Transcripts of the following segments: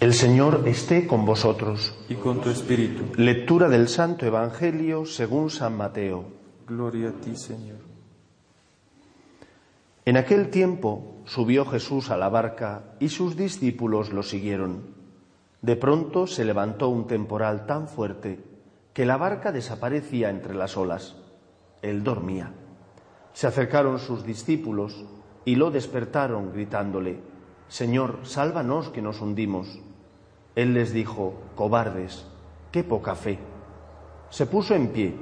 El Señor esté con vosotros. y con tu espíritu. Lectura del Santo Evangelio según San Mateo. Gloria a ti, Señor. En aquel tiempo subió Jesús a la barca y sus discípulos lo siguieron. De pronto se levantó un temporal tan fuerte que la barca desaparecía entre las olas. Él dormía. Se acercaron sus discípulos y lo despertaron gritándole, Señor, sálvanos que nos hundimos. Él les dijo, cobardes, qué poca fe. Se puso en pie,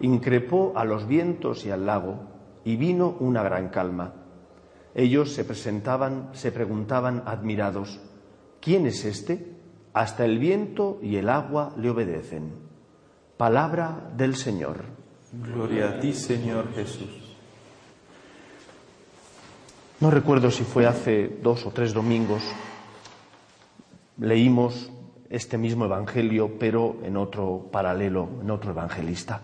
increpó a los vientos y al lago, y vino una gran calma. Ellos se presentaban, se preguntaban admirados, ¿quién es este? Hasta el viento y el agua le obedecen. Palabra del Señor. Gloria a ti, Señor Jesús. No recuerdo si fue hace dos o tres domingos, leímos este mismo Evangelio, pero en otro paralelo, en otro evangelista.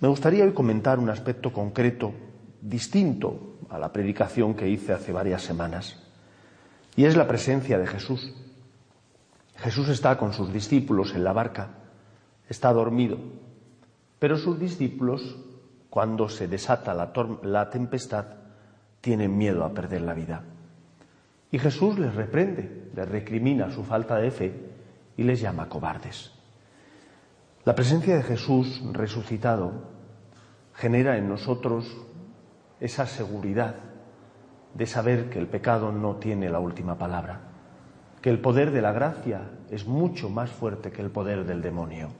Me gustaría hoy comentar un aspecto concreto, distinto a la predicación que hice hace varias semanas, y es la presencia de Jesús. Jesús está con sus discípulos en la barca, está dormido, pero sus discípulos, cuando se desata la, la tempestad, tienen miedo a perder la vida. Y Jesús les reprende, les recrimina su falta de fe y les llama cobardes. La presencia de Jesús resucitado genera en nosotros esa seguridad de saber que el pecado no tiene la última palabra, que el poder de la gracia es mucho más fuerte que el poder del demonio.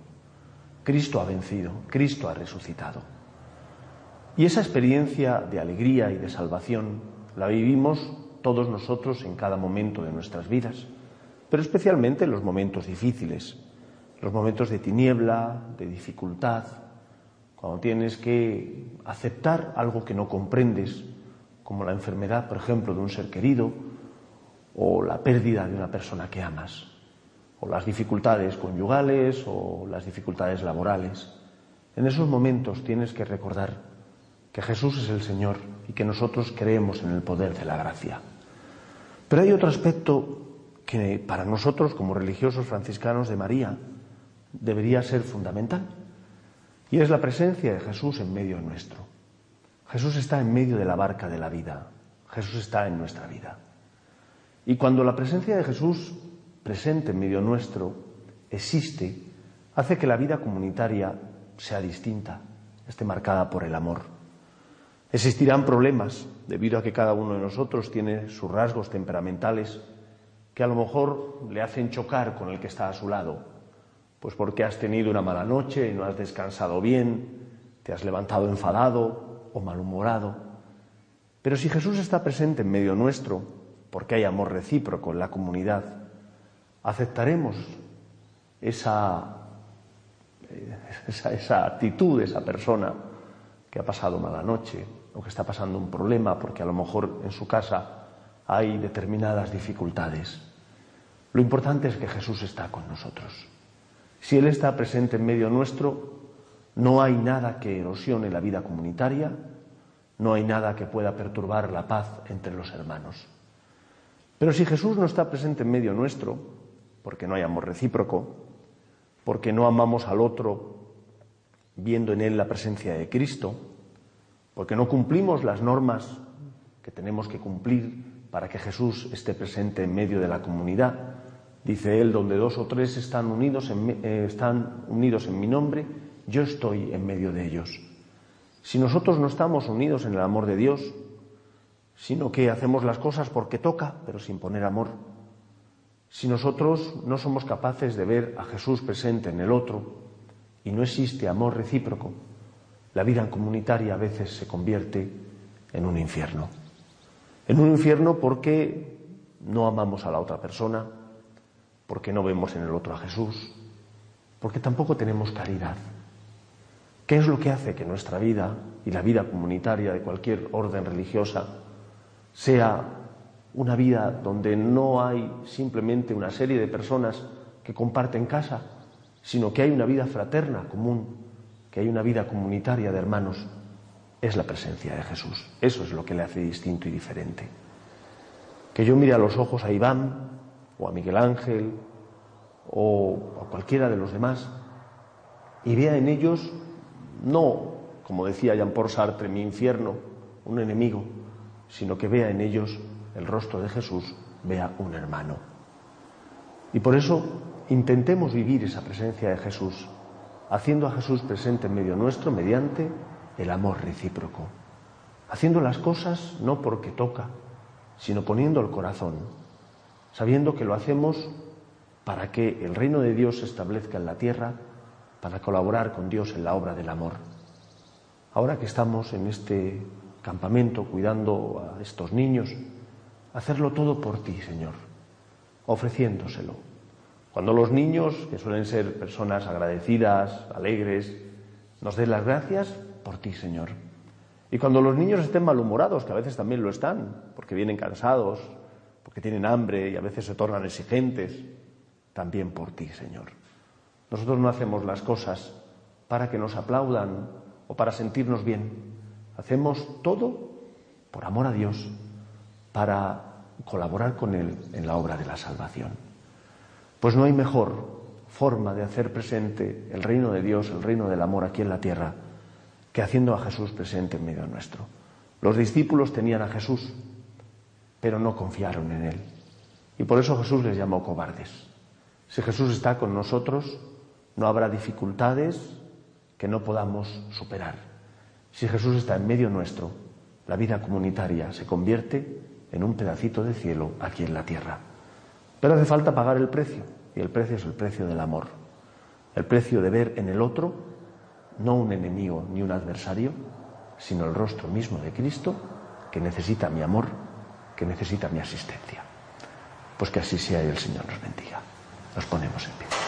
Cristo ha vencido, Cristo ha resucitado. Y esa experiencia de alegría y de salvación la vivimos todos nosotros en cada momento de nuestras vidas, pero especialmente en los momentos difíciles, los momentos de tiniebla, de dificultad, cuando tienes que aceptar algo que no comprendes, como la enfermedad, por ejemplo, de un ser querido, o la pérdida de una persona que amas, o las dificultades conyugales o las dificultades laborales. En esos momentos tienes que recordar que Jesús es el Señor y que nosotros creemos en el poder de la gracia. Pero hay otro aspecto que para nosotros como religiosos franciscanos de María debería ser fundamental y es la presencia de Jesús en medio nuestro. Jesús está en medio de la barca de la vida, Jesús está en nuestra vida. Y cuando la presencia de Jesús presente en medio nuestro existe, hace que la vida comunitaria sea distinta, esté marcada por el amor. Existirán problemas debido a que cada uno de nosotros tiene sus rasgos temperamentales que a lo mejor le hacen chocar con el que está a su lado, pues porque has tenido una mala noche y no has descansado bien, te has levantado enfadado o malhumorado. Pero si Jesús está presente en medio nuestro, porque hay amor recíproco en la comunidad, aceptaremos esa, esa, esa actitud de esa persona que ha pasado mala noche o que está pasando un problema porque a lo mejor en su casa hay determinadas dificultades. Lo importante es que Jesús está con nosotros. Si Él está presente en medio nuestro, no hay nada que erosione la vida comunitaria, no hay nada que pueda perturbar la paz entre los hermanos. Pero si Jesús no está presente en medio nuestro, porque no hay amor recíproco, porque no amamos al otro viendo en él la presencia de Cristo, porque no cumplimos las normas que tenemos que cumplir para que Jesús esté presente en medio de la comunidad. Dice él, donde dos o tres están unidos en, eh, están unidos en mi nombre, yo estoy en medio de ellos. Si nosotros no estamos unidos en el amor de Dios, sino que hacemos las cosas porque toca, pero sin poner amor, si nosotros no somos capaces de ver a Jesús presente en el otro y no existe amor recíproco, la vida comunitaria a veces se convierte en un infierno. En un infierno porque no amamos a la otra persona, porque no vemos en el otro a Jesús, porque tampoco tenemos caridad. ¿Qué es lo que hace que nuestra vida y la vida comunitaria de cualquier orden religiosa sea una vida donde no hay simplemente una serie de personas que comparten casa, sino que hay una vida fraterna común, que hay una vida comunitaria de hermanos? Es la presencia de Jesús. Eso es lo que le hace distinto y diferente. Que yo mire a los ojos a Iván o a Miguel Ángel o a cualquiera de los demás y vea en ellos no, como decía Jean-Paul Sartre, mi infierno, un enemigo, sino que vea en ellos el rostro de Jesús, vea un hermano. Y por eso intentemos vivir esa presencia de Jesús, haciendo a Jesús presente en medio nuestro mediante el amor recíproco, haciendo las cosas no porque toca, sino poniendo el corazón, sabiendo que lo hacemos para que el reino de Dios se establezca en la tierra, para colaborar con Dios en la obra del amor. Ahora que estamos en este campamento cuidando a estos niños, hacerlo todo por ti, Señor, ofreciéndoselo. Cuando los niños, que suelen ser personas agradecidas, alegres, nos den las gracias por ti, Señor. Y cuando los niños estén malhumorados, que a veces también lo están, porque vienen cansados, porque tienen hambre y a veces se tornan exigentes, también por ti, Señor. Nosotros no hacemos las cosas para que nos aplaudan o para sentirnos bien. Hacemos todo por amor a Dios, para colaborar con Él en la obra de la salvación. Pues no hay mejor forma de hacer presente el reino de Dios, el reino del amor aquí en la tierra, que haciendo a Jesús presente en medio nuestro. Los discípulos tenían a Jesús, pero no confiaron en Él. Y por eso Jesús les llamó cobardes. Si Jesús está con nosotros, no habrá dificultades que no podamos superar. Si Jesús está en medio nuestro, la vida comunitaria se convierte en un pedacito de cielo aquí en la tierra. Pero hace falta pagar el precio, y el precio es el precio del amor. El precio de ver en el otro no un enemigo ni un adversario, sino el rostro mismo de Cristo que necesita mi amor, que necesita mi asistencia. Pues que así sea y el Señor nos bendiga. Nos ponemos en pie.